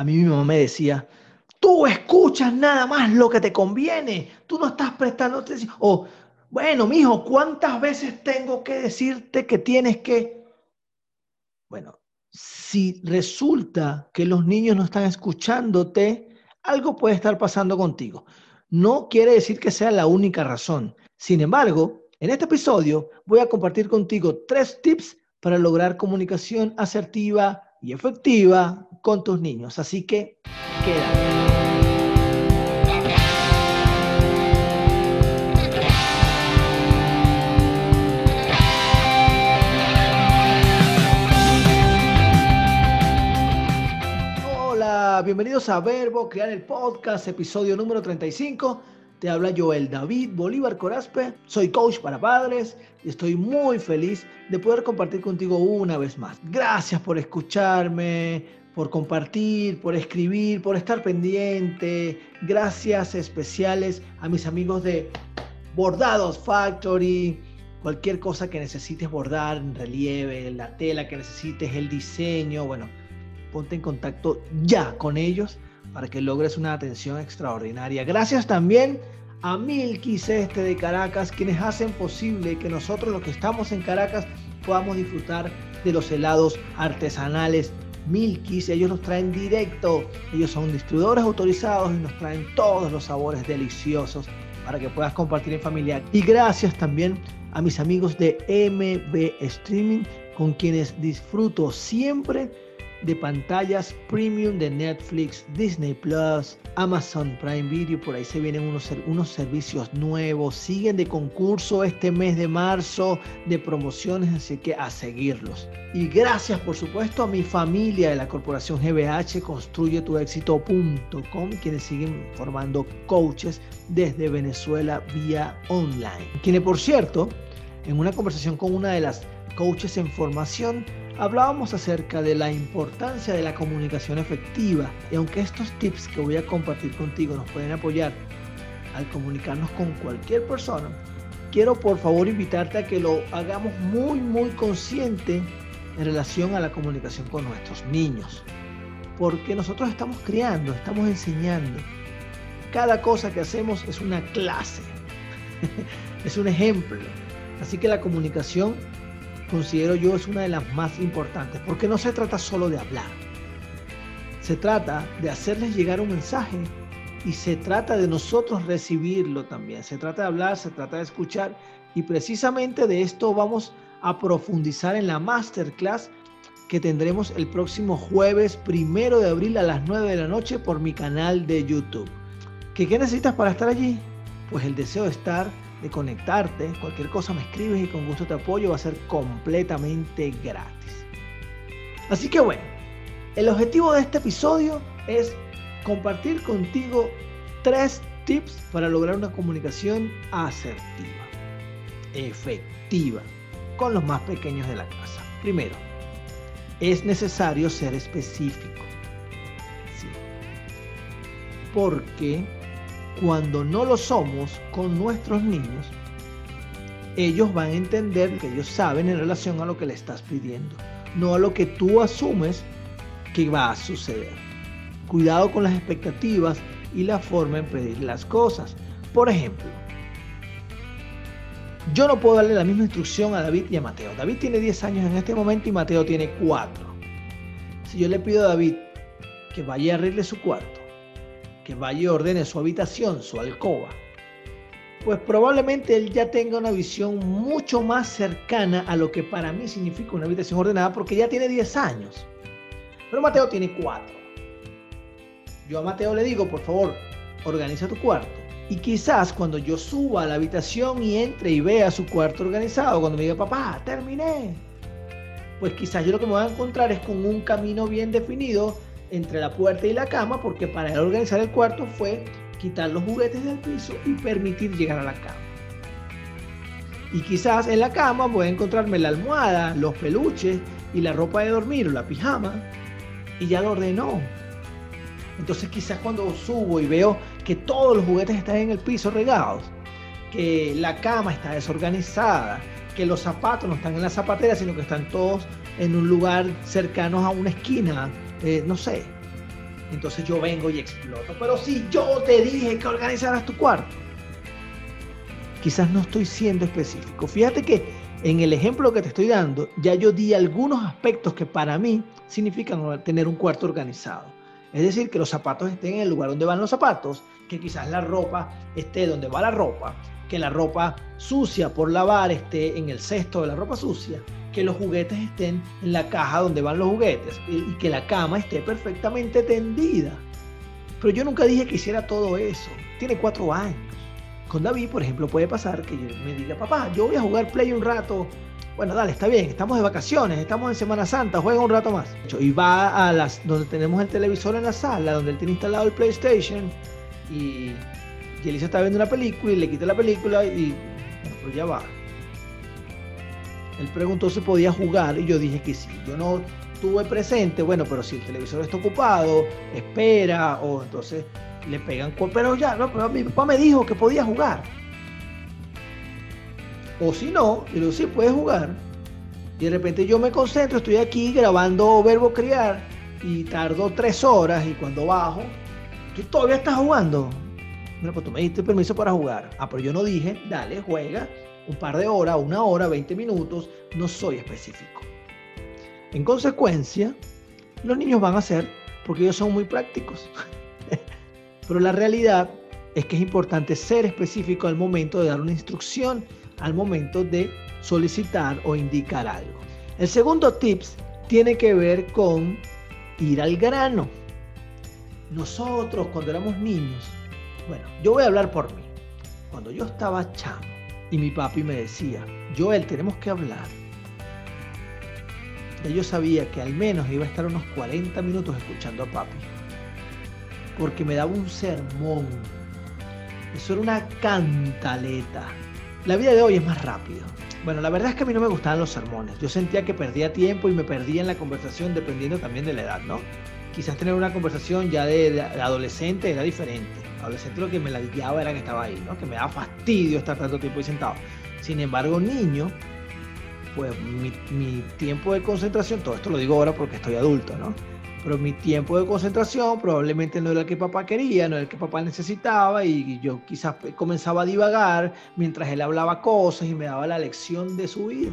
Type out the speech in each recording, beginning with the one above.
A mí mi mamá me decía, tú escuchas nada más lo que te conviene, tú no estás prestando atención. O, bueno, mijo, ¿cuántas veces tengo que decirte que tienes que... Bueno, si resulta que los niños no están escuchándote, algo puede estar pasando contigo. No quiere decir que sea la única razón. Sin embargo, en este episodio voy a compartir contigo tres tips para lograr comunicación asertiva y efectiva con tus niños. Así que quédate. bienvenidos a Verbo, Crear el Podcast, episodio número 35. Te habla Joel David Bolívar Corazpe, soy coach para padres y estoy muy feliz de poder compartir contigo una vez más. Gracias por escucharme, por compartir, por escribir, por estar pendiente. Gracias especiales a mis amigos de Bordados Factory. Cualquier cosa que necesites bordar en relieve, la tela que necesites, el diseño, bueno, ponte en contacto ya con ellos para que logres una atención extraordinaria. Gracias también a Milkis Este de Caracas, quienes hacen posible que nosotros los que estamos en Caracas podamos disfrutar de los helados artesanales Milkis. Ellos nos traen directo, ellos son distribuidores autorizados y nos traen todos los sabores deliciosos para que puedas compartir en familia. Y gracias también a mis amigos de MB Streaming, con quienes disfruto siempre de pantallas premium de Netflix, Disney Plus, Amazon Prime Video. Por ahí se vienen unos, unos servicios nuevos. Siguen de concurso este mes de marzo de promociones, así que a seguirlos. Y gracias, por supuesto, a mi familia de la corporación GBH, construyetuexito.com, quienes siguen formando coaches desde Venezuela vía online. Quienes, por cierto, en una conversación con una de las coaches en formación, hablábamos acerca de la importancia de la comunicación efectiva y aunque estos tips que voy a compartir contigo nos pueden apoyar al comunicarnos con cualquier persona, quiero por favor invitarte a que lo hagamos muy muy consciente en relación a la comunicación con nuestros niños. Porque nosotros estamos criando, estamos enseñando. Cada cosa que hacemos es una clase, es un ejemplo. Así que la comunicación considero yo es una de las más importantes, porque no se trata solo de hablar, se trata de hacerles llegar un mensaje y se trata de nosotros recibirlo también, se trata de hablar, se trata de escuchar y precisamente de esto vamos a profundizar en la masterclass que tendremos el próximo jueves primero de abril a las 9 de la noche por mi canal de YouTube. ¿Qué, qué necesitas para estar allí? Pues el deseo de estar de conectarte, cualquier cosa me escribes y con gusto te apoyo, va a ser completamente gratis. Así que bueno, el objetivo de este episodio es compartir contigo tres tips para lograr una comunicación asertiva, efectiva, con los más pequeños de la casa. Primero, es necesario ser específico. Sí. Porque cuando no lo somos con nuestros niños, ellos van a entender que ellos saben en relación a lo que le estás pidiendo, no a lo que tú asumes que va a suceder. Cuidado con las expectativas y la forma en pedir las cosas. Por ejemplo, yo no puedo darle la misma instrucción a David y a Mateo. David tiene 10 años en este momento y Mateo tiene 4. Si yo le pido a David que vaya a arregle su cuarto, que vaya y ordene su habitación, su alcoba, pues probablemente él ya tenga una visión mucho más cercana a lo que para mí significa una habitación ordenada porque ya tiene 10 años. Pero Mateo tiene 4. Yo a Mateo le digo, por favor, organiza tu cuarto. Y quizás cuando yo suba a la habitación y entre y vea su cuarto organizado, cuando me diga, papá, terminé, pues quizás yo lo que me voy a encontrar es con un camino bien definido entre la puerta y la cama, porque para él organizar el cuarto fue quitar los juguetes del piso y permitir llegar a la cama. Y quizás en la cama voy a encontrarme la almohada, los peluches y la ropa de dormir o la pijama y ya lo ordenó. Entonces quizás cuando subo y veo que todos los juguetes están en el piso regados, que la cama está desorganizada, que los zapatos no están en la zapatera, sino que están todos en un lugar cercano a una esquina, eh, no sé, entonces yo vengo y exploto. Pero si yo te dije que organizaras tu cuarto, quizás no estoy siendo específico. Fíjate que en el ejemplo que te estoy dando, ya yo di algunos aspectos que para mí significan tener un cuarto organizado. Es decir, que los zapatos estén en el lugar donde van los zapatos, que quizás la ropa esté donde va la ropa, que la ropa sucia por lavar esté en el cesto de la ropa sucia, que los juguetes estén en la caja donde van los juguetes y, que la cama esté perfectamente tendida. Pero yo nunca dije que hiciera todo eso. Tiene cuatro años. Con David, por ejemplo, puede pasar que me diga, papá, yo voy a jugar play un rato. Bueno, dale, está bien, estamos de vacaciones, estamos en Semana Santa, juega un rato más. Y va a donde tenemos el televisor en la sala, donde él tiene instalado el PlayStation y, y Elisa está viendo una película y le quita la película y bueno, pues ya va. Él preguntó si podía jugar y yo dije que sí. Yo no tuve presente, bueno, pero si el televisor está ocupado, espera, o entonces le pegan. Pero ya, no, pero mi papá me dijo que podía jugar. O si no, yo digo, sí, puedes jugar. Y de repente yo me concentro, estoy aquí grabando verbo criar y tardo tres horas y cuando bajo, tú todavía estás jugando. Bueno, pues tú me diste permiso para jugar. Ah, pero yo no dije, dale, juega un par de horas, una hora, 20 minutos, no soy específico. En consecuencia, los niños van a hacer porque ellos son muy prácticos. Pero la realidad es que es importante ser específico al momento de dar una instrucción, al momento de solicitar o indicar algo. El segundo tips tiene que ver con ir al grano. Nosotros cuando éramos niños, bueno, yo voy a hablar por mí. Cuando yo estaba chamo, y mi papi me decía, Joel, tenemos que hablar. Y yo sabía que al menos iba a estar unos 40 minutos escuchando a papi. Porque me daba un sermón. Eso era una cantaleta. La vida de hoy es más rápido. Bueno, la verdad es que a mí no me gustaban los sermones. Yo sentía que perdía tiempo y me perdía en la conversación dependiendo también de la edad, ¿no? Quizás tener una conversación ya de, adolescente era diferente adolescente lo que me la guiaba era que estaba ahí, ¿no? Que me daba fastidio estar tanto tiempo ahí sentado. Sin embargo, niño, pues mi, mi, tiempo de concentración, todo esto lo digo ahora porque estoy adulto, ¿no? Pero mi tiempo de concentración probablemente no era el que papá quería, no era el que papá necesitaba y yo quizás comenzaba a divagar mientras él hablaba cosas y me daba la lección de su vida.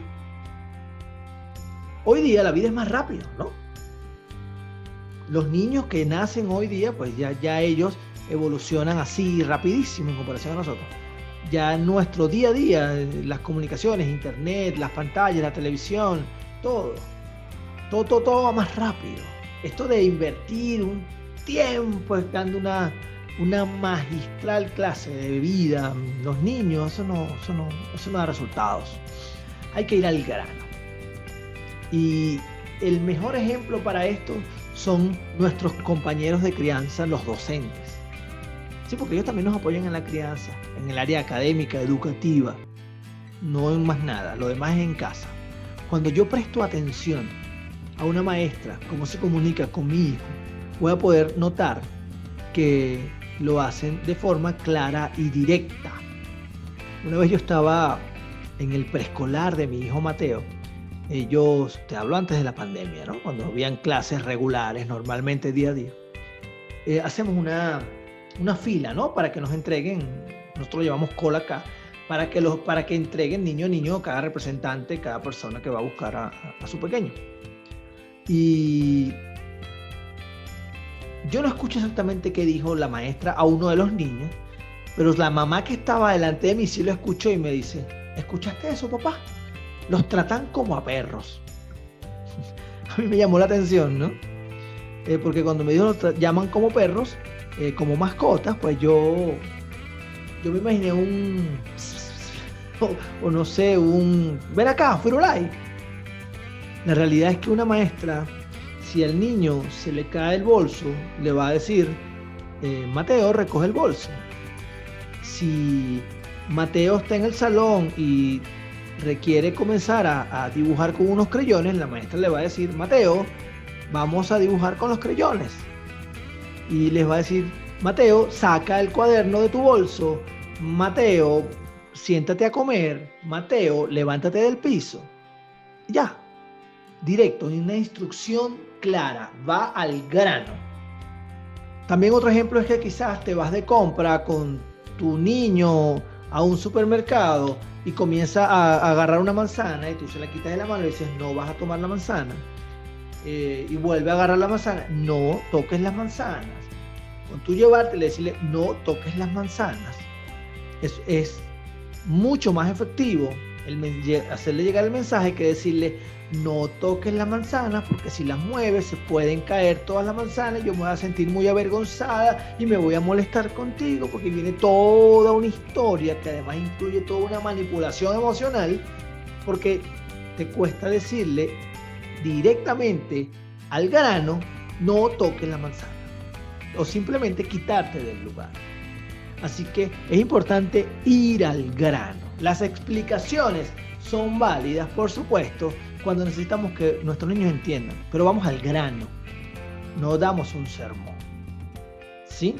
Hoy día la vida es más rápida, ¿no? Los niños que nacen hoy día, pues ya, ya ellos evolucionan así rapidísimo en comparación a nosotros. Ya nuestro día a día, las comunicaciones, internet, las pantallas, la televisión, todo, todo, todo, todo va más rápido. Esto de invertir un tiempo dando una, una magistral clase de vida, los niños, eso no, eso no, eso no da resultados. Hay que ir al grano. Y el mejor ejemplo para esto son nuestros compañeros de crianza, los docentes. Sí, porque ellos también nos apoyan en la crianza, en el área académica, educativa, no en más nada, lo demás es en casa. Cuando yo presto atención a una maestra, cómo se comunica con mi hijo, voy a poder notar que lo hacen de forma clara y directa. Una vez yo estaba en el preescolar de mi hijo Mateo, ellos, te hablo antes de la pandemia, ¿no? cuando habían clases regulares, normalmente día a día, eh, hacemos una una fila, ¿no? Para que nos entreguen, nosotros llevamos cola acá, para que, los, para que entreguen niño a niño cada representante, cada persona que va a buscar a, a su pequeño. Y yo no escucho exactamente qué dijo la maestra a uno de los niños, pero la mamá que estaba delante de mí sí lo escuchó y me dice, ¿escuchaste eso, papá? Los tratan como a perros. a mí me llamó la atención, ¿no? Eh, porque cuando me dijo los llaman como perros, eh, como mascotas, pues yo, yo me imaginé un, o, no sé, un, ven acá, Firulai. La realidad es que una maestra, si al niño se le cae el bolso, le va a decir, eh, Mateo, recoge el bolso. Si Mateo está en el salón y requiere comenzar a, a, dibujar con unos creyones, la maestra le va a decir, Mateo, vamos a dibujar con los creyones y les va a decir, Mateo, saca el cuaderno de tu bolso, Mateo, siéntate a comer, Mateo, levántate del piso. Ya, directo, una instrucción clara, va al grano. También otro ejemplo es que quizás te vas de compra con tu niño a un supermercado y comienza a, agarrar una manzana y tú se la quitas de la mano y dices, no vas a tomar la manzana. Eh, y vuelve a agarrar la manzana, no toques las manzanas. Con tú llevarte y decirle, no toques las manzanas, es, es mucho más efectivo el, hacerle llegar el mensaje que decirle, no toques la manzana porque si las mueves se pueden caer todas las manzanas, yo me voy a sentir muy avergonzada y me voy a molestar contigo porque viene toda una historia que además incluye toda una manipulación emocional porque te cuesta decirle directamente al grano, no toques la manzana o simplemente quitarte del lugar. Así que es importante ir al grano. Las explicaciones son válidas, por supuesto, cuando necesitamos que nuestros niños entiendan, pero vamos al grano, no damos un sermón. ¿Sí?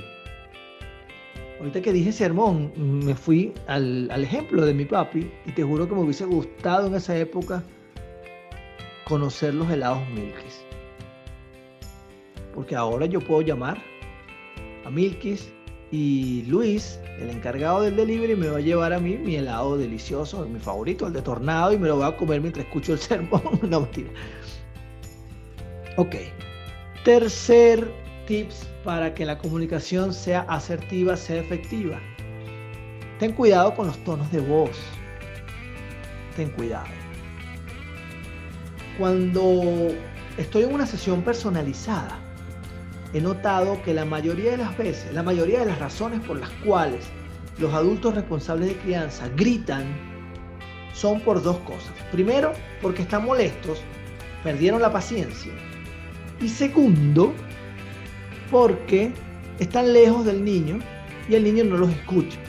Ahorita que dije sermón, me fui al, ejemplo de mi papi y te juro que me hubiese gustado en esa época conocer los helados Milkis. Porque ahora yo puedo llamar a Milkis y Luis, el encargado del delivery, me va a llevar a mí mi helado delicioso, mi favorito, el de tornado, y me lo voy a comer mientras escucho el sermón. no, mentira. Ok. Tercer tips para que la comunicación sea asertiva, sea efectiva. Ten cuidado con los tonos de voz. Ten cuidado. Cuando estoy en una sesión personalizada, he notado que la mayoría de las veces, la mayoría de las razones por las cuales los adultos responsables de crianza gritan son por dos cosas. Primero, porque están molestos, perdieron la paciencia. Y segundo, porque están lejos del niño y el niño no los escucha.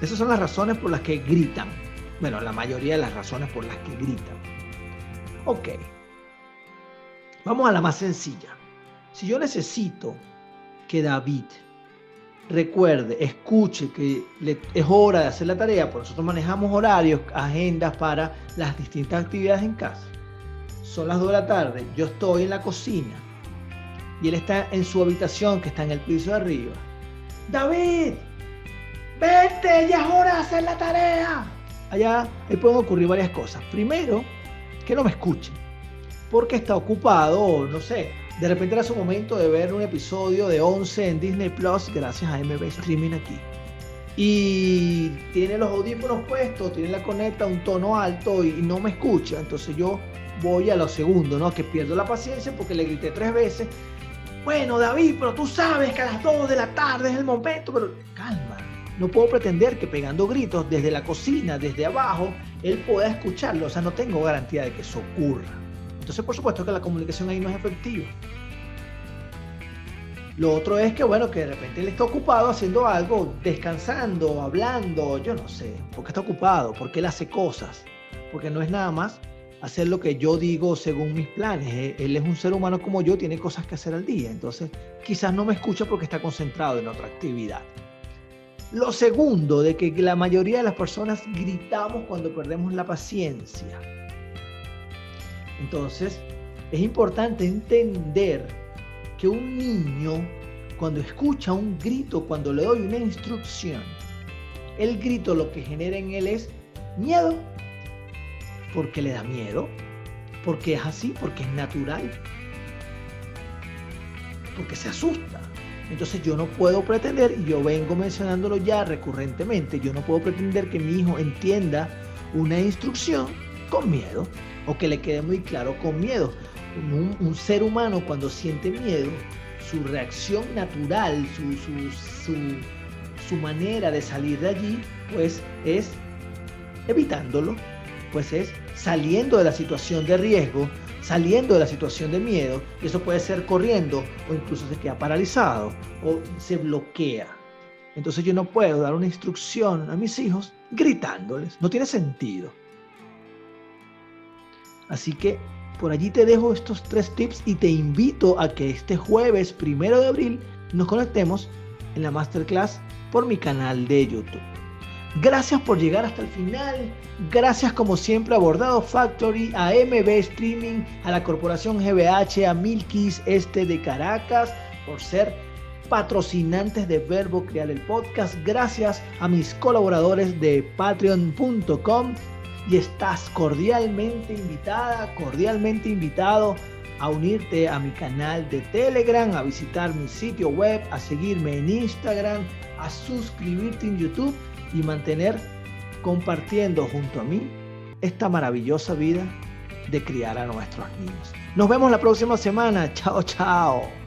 Esas son las razones por las que gritan. Bueno, la mayoría de las razones por las que gritan. Ok. Vamos a la más sencilla. Si yo necesito que David recuerde, escuche que es hora de hacer la tarea, por nosotros manejamos horarios, agendas para las distintas actividades en casa. Son las 2 de la tarde, yo estoy en la cocina y él está en su habitación que está en el piso de arriba. David, vete, ya es hora de hacer la tarea. Allá pueden ocurrir varias cosas. Primero, que no me escuche, porque está ocupado, no sé, de repente era su momento de ver un episodio de 11 en Disney Plus gracias a MB Streaming aquí. Y tiene los audífonos puestos, tiene la conecta un tono alto y no me escucha. Entonces yo voy a lo segundo, ¿no? Que pierdo la paciencia porque le grité tres veces. Bueno, David, pero tú sabes que a las 2 de la tarde es el momento, pero calma. No puedo pretender que pegando gritos desde la cocina, desde abajo, él pueda escucharlo. O sea, no tengo garantía de que eso ocurra. Entonces, por supuesto que la comunicación ahí no es efectiva. Lo otro es que, bueno, que de repente él está ocupado haciendo algo, descansando, hablando, yo no sé, porque está ocupado, porque él hace cosas, porque no es nada más hacer lo que yo digo según mis planes. Él es un ser humano como yo, tiene cosas que hacer al día, entonces quizás no me escucha porque está concentrado en otra actividad. Lo segundo, de que la mayoría de las personas gritamos cuando perdemos la paciencia. Entonces, es importante entender que un niño, cuando escucha un grito, cuando le doy una instrucción, el grito lo que genera en él es miedo, porque le da miedo, porque es así, porque es natural, porque se asusta. Entonces yo no puedo pretender, y yo vengo mencionándolo ya recurrentemente, yo no puedo pretender que mi hijo entienda una instrucción con miedo o que le quede muy claro con miedo. Un, ser humano cuando siente miedo, su reacción natural, su, su, manera de salir de allí, pues es evitándolo, pues es saliendo de la situación de riesgo, saliendo de la situación de miedo, y eso puede ser corriendo o incluso se queda paralizado o se bloquea. Entonces yo no puedo dar una instrucción a mis hijos gritándoles, no tiene sentido. Así que por allí te dejo estos tres tips y te invito a que este jueves primero de abril nos conectemos en la masterclass por mi canal de YouTube. Gracias por llegar hasta el final. Gracias como siempre a Bordado Factory, a MB Streaming, a la Corporación GBH, a Milkis Este de Caracas, por ser patrocinantes de Verbo Crear el Podcast. Gracias a mis colaboradores de patreon.com y estás cordialmente invitada, cordialmente invitado a unirte a mi canal de Telegram, a visitar mi sitio web, a seguirme en Instagram, a suscribirte en YouTube y mantener compartiendo junto a mí esta maravillosa vida de criar a nuestros niños. Nos vemos la próxima semana. Chao, chao.